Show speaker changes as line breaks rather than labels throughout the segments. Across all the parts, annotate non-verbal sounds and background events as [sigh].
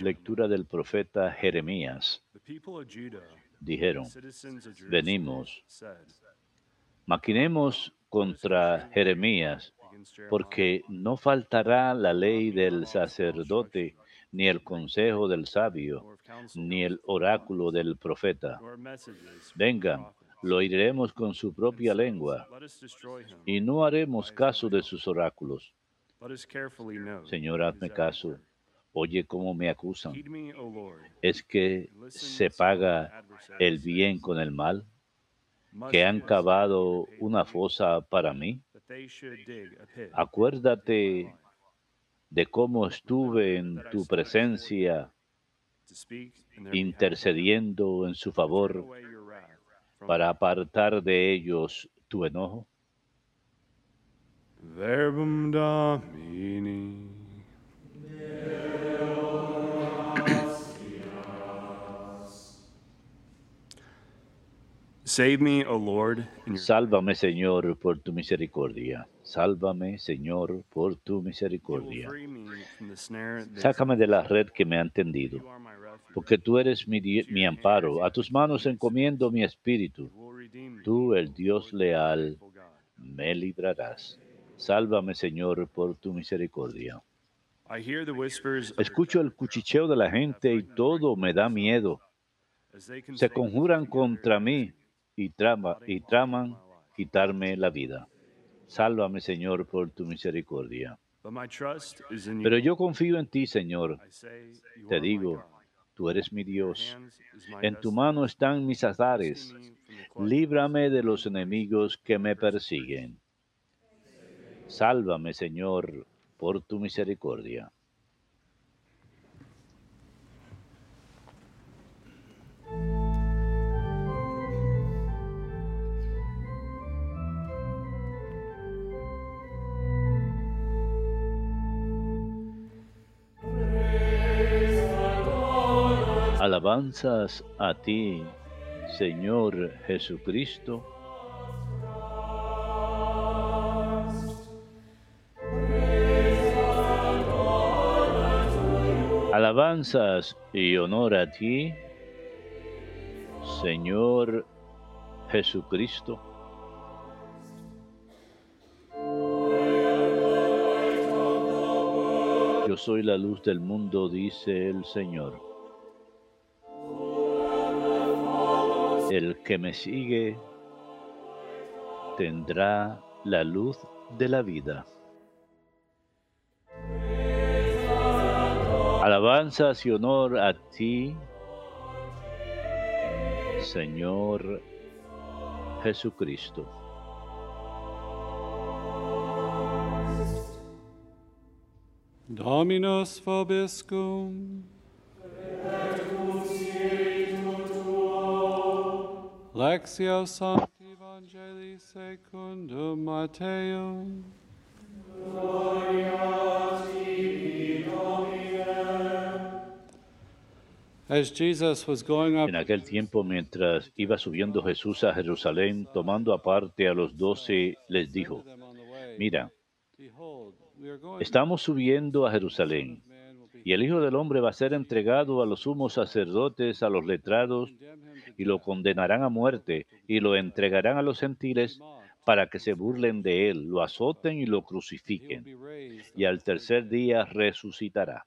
Lectura del profeta Jeremías.
The people of Judah,
Dijeron, venimos, maquinemos contra Jeremías, porque no faltará la ley del sacerdote, ni el consejo del sabio, ni el oráculo del profeta. Vengan, lo oiremos con su propia lengua, y no haremos caso de sus oráculos. Señor, hazme caso. Oye cómo me acusan. ¿Es que se paga el bien con el mal?
"Must
¿Que han cavado una fosa para mí? Acuérdate de cómo estuve en tu presencia intercediendo en su favor para apartar de ellos tu enojo.
Verbum Domini. Save me, O Lord, in your
Sálvame, Señor, por tu misericordia. Sálvame, Señor, por tu misericordia. Sácame de la red que me han tendido, porque tú eres mi, mi amparo. A tus manos encomiendo mi espíritu. Tú, el Dios leal, me librarás. Sálvame, Señor, por tu misericordia. Escucho el cuchicheo de la gente y todo me da miedo. Se conjuran contra mí y, trama- y traman quitarme la vida. Sálvame, Señor, por tu misericordia. Pero yo confío en ti, Señor. Te digo. Tú eres mi Dios. En tu mano están mis azares. Líbrame de los enemigos que me persiguen. Sálvame, Señor, por tu misericordia. Alabanzas a ti, Señor Jesucristo. Alabanzas y honor a ti, Señor Jesucristo. Yo soy la luz del mundo, dice el Señor. El que me sigue tendrá la luz de la vida. Alabanzas y honor a ti, Señor Jesucristo.
Dominus vobiscum. Lectio Sancti Evangelii secundum Matteum. As
En aquel tiempo, mientras iba subiendo Jesús a Jerusalén, tomando aparte a los doce, les dijo, mira, estamos subiendo a Jerusalén, y el Hijo del Hombre va a ser entregado a los sumos sacerdotes, a los letrados, y lo condenarán a muerte, y lo entregarán a los gentiles para que se burlen de él, lo azoten y lo crucifiquen, y al tercer día resucitará.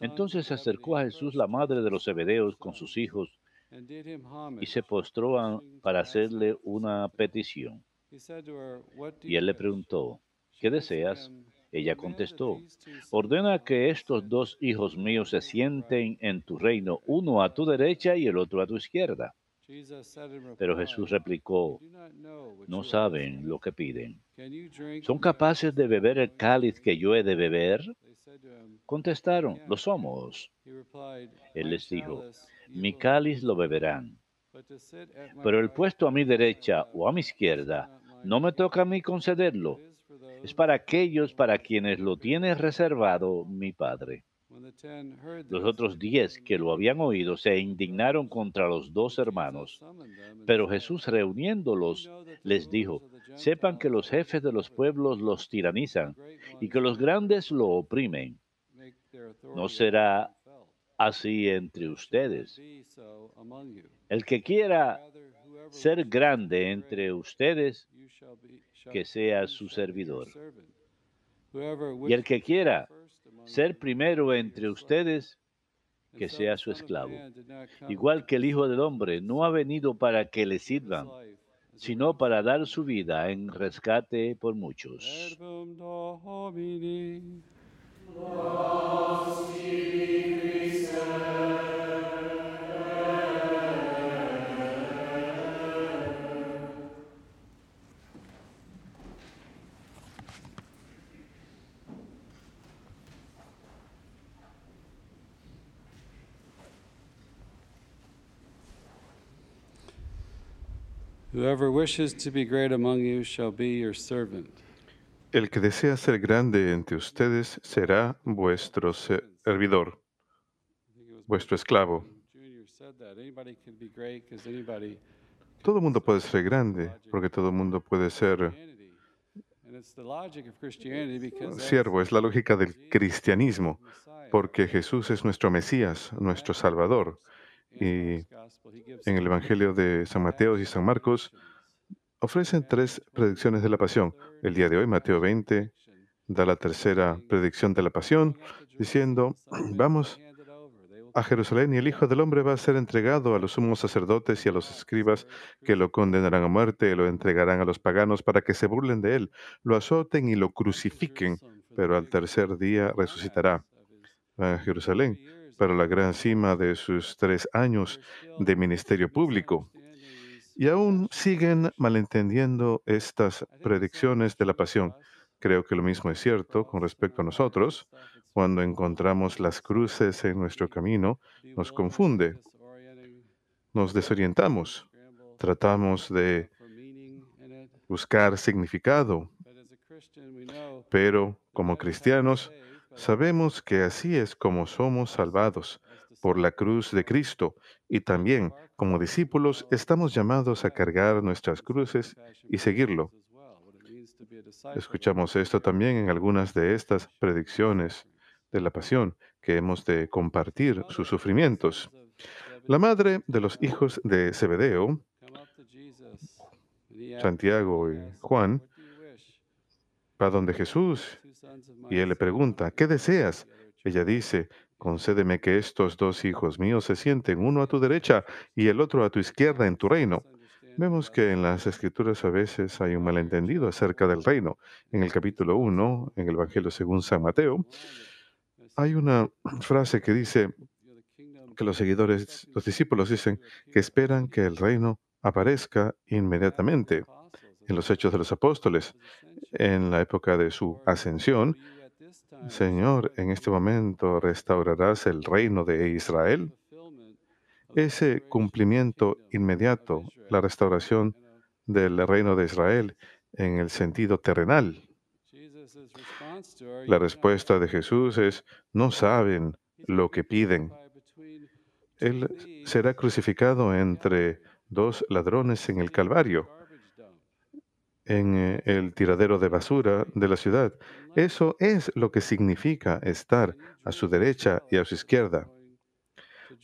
Entonces se acercó a Jesús la madre de los Zebedeos con sus hijos y se postró a- para hacerle una petición. Y él le
you wish?"
preguntó, ¿qué deseas? Ella
"Command that
contestó, ordena que estos dos hijos míos se sienten en tu reino, uno a tu derecha y el otro a tu izquierda. Pero Jesús replicó,
"You do not know what
no saben lo que piden. ¿Son capaces de beber el cáliz que yo he de beber? Contestaron, lo somos. Él
"My
les dijo, Mi cáliz lo beberán, pero el puesto a mi derecha o a mi izquierda no me
to
toca a mí concederlo. Es para aquellos para quienes lo tiene
for it."
reservado mi Padre. Los otros diez que lo habían oído se indignaron contra los dos hermanos. Pero Jesús,
"You
reuniéndolos, les dijo, sepan que los jefes de los pueblos los tiranizan y que los grandes lo oprimen, No será así entre ustedes. El que quiera ser grande entre ustedes, que sea su servidor. Y el que quiera ser
you,
primero
be
entre
your slave.
ustedes, que sea
the
su
Son of
esclavo. Igual que el
to
Hijo del
serve,
Hombre
but
no ha
to
venido para que le
give his
sirvan, sino para
for
dar
many.
su vida en rescate por muchos.
Whoever wishes to be great among you shall be your servant.
El que desea ser grande entre ustedes será vuestro se- servidor, vuestro esclavo. Todo el mundo puede ser grande, porque todo el mundo puede ser siervo. Es la lógica del cristianismo, porque Jesús es nuestro Mesías, nuestro Salvador. Y en el Evangelio de San Mateo y San Marcos ofrecen tres predicciones de la pasión. El día de hoy, Mateo 20, da la tercera predicción de la pasión, diciendo, [clears throat] vamos a Jerusalén y el Hijo del Hombre va a ser entregado a los sumos sacerdotes y a los escribas que lo condenarán a muerte lo entregarán a los paganos para que se burlen de él, lo azoten y lo crucifiquen, pero al tercer día resucitará. A Jerusalén para la gran cima de sus tres años de ministerio público. Y aún siguen malentendiendo estas predicciones de la pasión. Creo que lo mismo es cierto con respecto a nosotros. Cuando encontramos las cruces en nuestro camino, nos confunde, nos desorientamos, tratamos de buscar significado, pero como cristianos sabemos que así es como somos salvados por la cruz de Cristo y también como discípulos estamos llamados a cargar nuestras cruces y seguirlo. Escuchamos esto también en algunas de estas predicciones de la pasión, que hemos de compartir sus sufrimientos. La madre de los hijos de Zebedeo, Santiago y Juan, va donde Jesús y él le pregunta, ¿qué deseas? Ella dice, concédeme que estos dos hijos míos se sienten uno a tu derecha y el otro a tu izquierda en tu reino. Vemos que en las escrituras a veces hay un malentendido acerca del reino. En el capítulo 1, en el Evangelio según San Mateo, hay una frase que dice que los seguidores, los discípulos dicen que esperan que el reino aparezca inmediatamente. En los Hechos de los Apóstoles, en la época de su ascensión, Señor, en este momento restaurarás el reino de Israel. Ese cumplimiento inmediato, la restauración del reino de Israel en el sentido terrenal. La respuesta de Jesús es, no saben lo que piden. Él será crucificado entre dos ladrones en el Calvario, en eh, el tiradero de basura de la ciudad. Eso es lo que significa estar a su derecha y a su izquierda.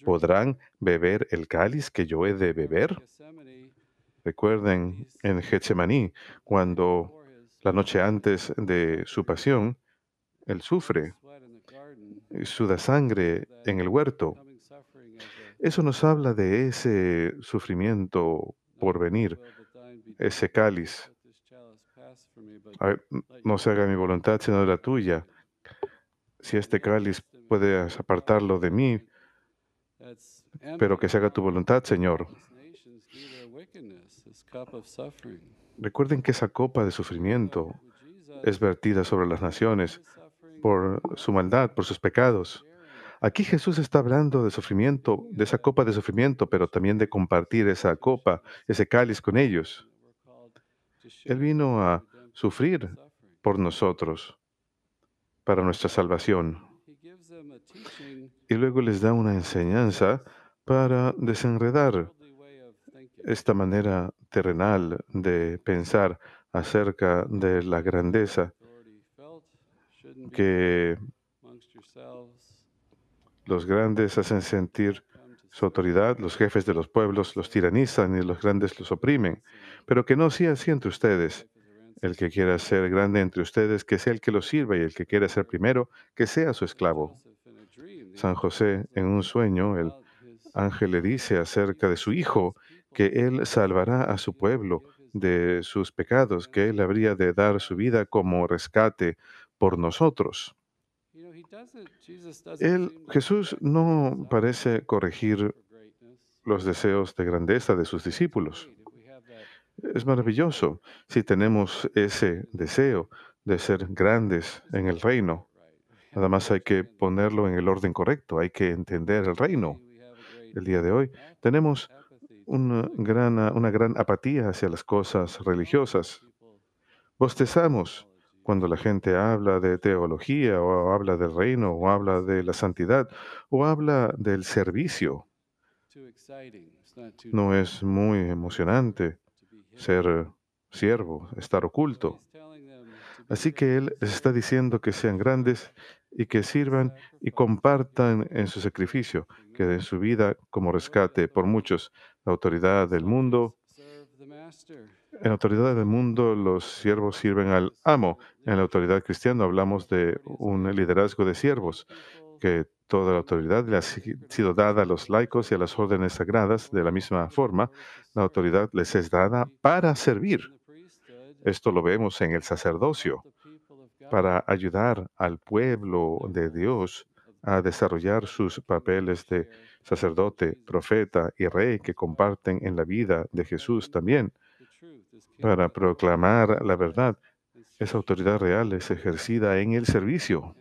¿Podrán beber el cáliz que yo he de beber? Recuerden en Getsemaní, cuando la noche antes de su pasión, él sufre suda sangre en el huerto. Eso nos habla de ese sufrimiento por venir, ese cáliz. No se haga mi voluntad, sino la tuya. Si este cáliz puedes apartarlo de mí, pero que se haga tu voluntad, Señor. Recuerden que esa copa de sufrimiento es vertida sobre las naciones por su maldad, por sus pecados. Aquí Jesús está hablando de sufrimiento, de esa copa de sufrimiento, pero también de compartir esa copa, ese cáliz con ellos. Él vino a sufrir por nosotros, para nuestra salvación. Y luego les da una enseñanza para desenredar esta manera terrenal de pensar acerca de la grandeza que Los grandes hacen sentir su autoridad, los jefes de los pueblos los tiranizan y los grandes los oprimen. Pero que no sea así entre ustedes. El que quiera ser grande entre ustedes, que sea el que los sirva, y el que quiera ser primero, que sea su esclavo. San José, en un sueño, el ángel le dice acerca de su hijo que él salvará a su pueblo de sus pecados, que él habría de dar su vida como rescate por nosotros. Él, Jesús, no parece corregir los deseos de grandeza de sus discípulos. Es maravilloso si tenemos ese deseo de ser grandes en el reino. Nada más hay que ponerlo en el orden correcto, hay que entender el reino. El día de hoy tenemos una gran, una gran apatía hacia las cosas religiosas. Bostezamos cuando la gente habla de teología o habla del reino o habla de la santidad o habla del servicio. No es muy emocionante. Ser siervo, estar oculto. Así que Él les está diciendo que sean grandes y que sirvan y compartan en su sacrificio, que den su vida como rescate por muchos. La autoridad del mundo, en la autoridad del mundo los siervos sirven al amo. En la autoridad cristiana hablamos de un liderazgo de siervos, que toda la autoridad le ha si- sido dada a los laicos y a las órdenes sagradas de la misma forma. La autoridad les es dada para servir. Esto lo vemos en el sacerdocio. para ayudar al pueblo de Dios a desarrollar sus papeles de sacerdote, profeta y rey que comparten en la vida de Jesús también, para proclamar la verdad. Esa autoridad real es ejercida en el servicio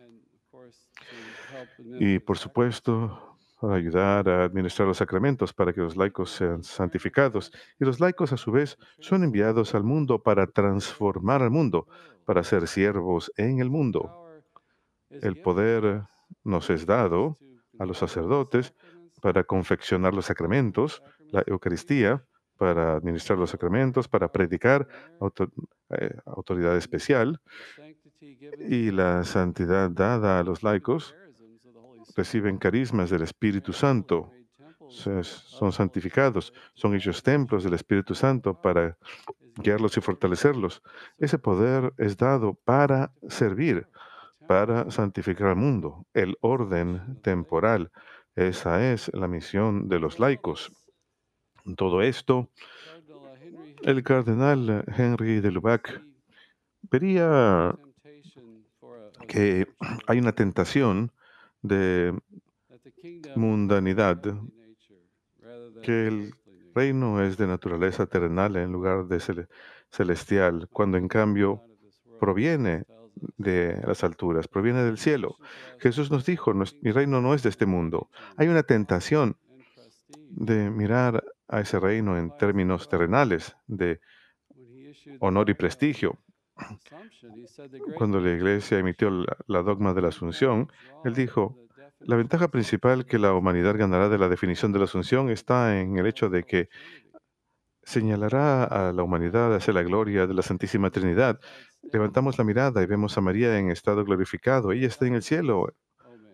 y,
administer
por supuesto, para ayudar a administrar los sacramentos para que los laicos sean santificados. Y los laicos, a su vez, son enviados al mundo para transformar al mundo, para ser siervos en el mundo. El poder nos es dado a los sacerdotes para confeccionar los sacramentos, la Eucaristía, para administrar los sacramentos, para predicar, eh, autoridad especial, y la santidad dada a los laicos reciben carismas del Espíritu Santo, son santificados, son hechos templos del Espíritu Santo para guiarlos y fortalecerlos. Ese poder es dado para servir, para santificar al mundo, el orden temporal. Esa es la misión de los laicos. Todo esto, el cardenal Henry de Lubac vería que hay una tentación de mundanidad, que el reino es de naturaleza terrenal en lugar de cele- celestial, cuando en cambio proviene de las alturas, proviene del cielo. Jesús nos dijo, "Nues- mi reino no es de este mundo. Hay una tentación de mirar a ese reino en términos terrenales, de honor y prestigio. Cuando la iglesia emitió la, dogma de la Asunción, él dijo, la ventaja principal que la humanidad ganará de la definición de la Asunción está en el hecho de que señalará a la humanidad hacia la gloria de la Santísima Trinidad. Levantamos la mirada y vemos a María en estado glorificado. Ella está en el cielo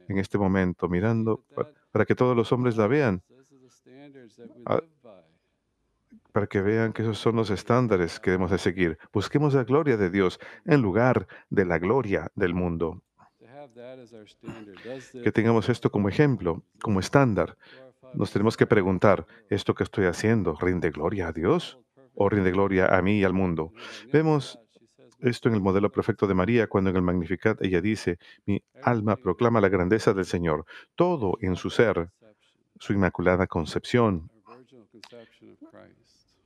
en este momento, mirando pa- para que todos los hombres la vean, Ah, para que vean que esos son los estándares que debemos de seguir. Busquemos la gloria de Dios en lugar de la gloria del mundo. Que tengamos esto como ejemplo, como estándar. Nos tenemos que preguntar, ¿esto que estoy haciendo rinde gloria a Dios o rinde gloria a mí y al mundo? Vemos esto en el modelo perfecto de María, cuando en el Magnificat ella dice, mi alma proclama la grandeza del Señor, todo en su ser, su inmaculada concepción,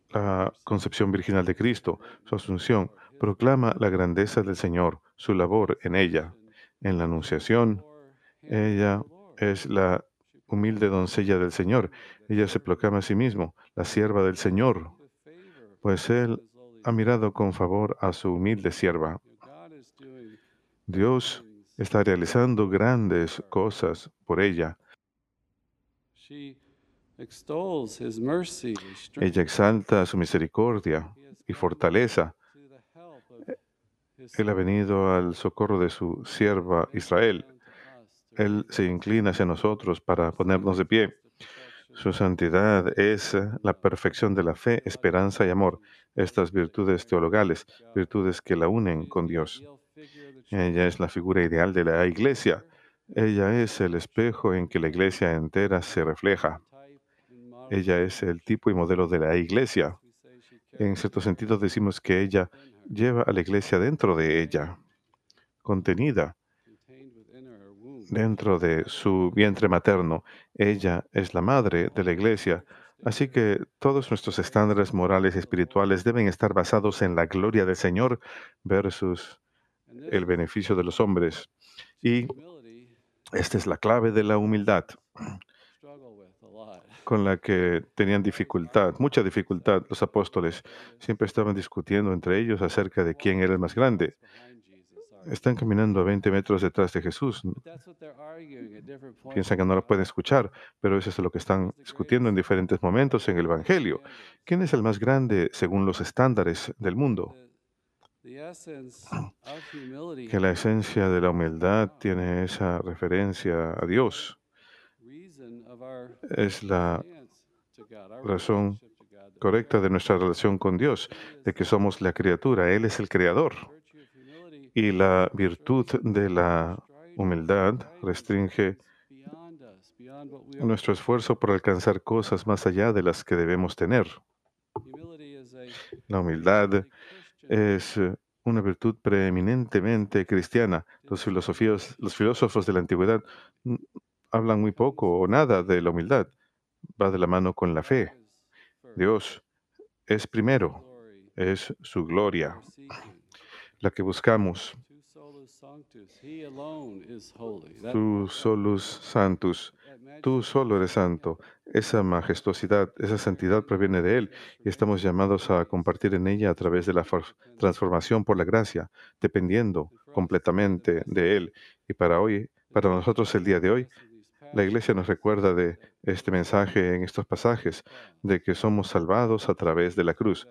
la concepción virginal de Cristo, su asunción, proclama la grandeza del Señor, su labor en ella. En la Anunciación, ella es la humilde doncella del Señor. Ella se proclama a sí mismo, la sierva del Señor, pues Él ha mirado con favor a su humilde sierva. Dios está realizando grandes cosas por ella. Ella exalta su misericordia y fortaleza. Él ha venido al socorro de su sierva Israel. Él se inclina hacia nosotros para ponernos de pie. Su santidad es eh, la perfección de la fe, esperanza y amor. Estas virtudes teologales, virtudes que la unen con Dios. Ella es la figura ideal de la iglesia. Ella es el espejo en que la iglesia entera se refleja. Ella es el tipo y modelo de la iglesia. En cierto sentido decimos que ella lleva a la iglesia dentro de ella, contenida dentro de su vientre materno. Ella es la madre de la iglesia. Así que todos nuestros estándares morales y espirituales deben estar basados en la gloria del Señor versus el beneficio de los hombres. Y esta es la clave de la humildad con la que tenían dificultad, mucha dificultad los apóstoles. Siempre estaban discutiendo entre ellos acerca de quién era el más grande. Están caminando a 20 metros detrás de Jesús. Piensan que no lo pueden escuchar, pero eso es lo que están discutiendo en diferentes momentos en el Evangelio. ¿Quién es el más grande según los estándares del mundo? [clears throat] Que la esencia de la humildad tiene esa referencia a Dios. Es la razón correcta de nuestra relación con Dios, de que somos la criatura, Él es el creador. Y la virtud de la humildad restringe nuestro esfuerzo por alcanzar cosas más allá de las que debemos tener. La humildad es eh, una virtud preeminentemente cristiana. Los, filosofías, los filósofos de la antigüedad hablan muy poco o nada de la humildad. Va de la mano con la fe. Dios es primero, es su gloria la que buscamos. Tú solus santus, tú solo eres santo. Esa majestuosidad, esa santidad proviene de Él y estamos llamados a compartir en ella a través de la transformación por la gracia, dependiendo completamente de Él. Y para hoy, para nosotros el día de hoy, la Iglesia nos recuerda de este mensaje en estos pasajes, de que somos salvados a través de la cruz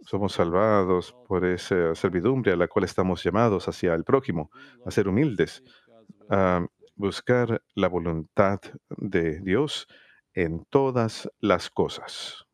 somos salvados por esa servidumbre a la cual estamos llamados hacia el prójimo, a ser humildes, a buscar la voluntad de Dios en todas las cosas.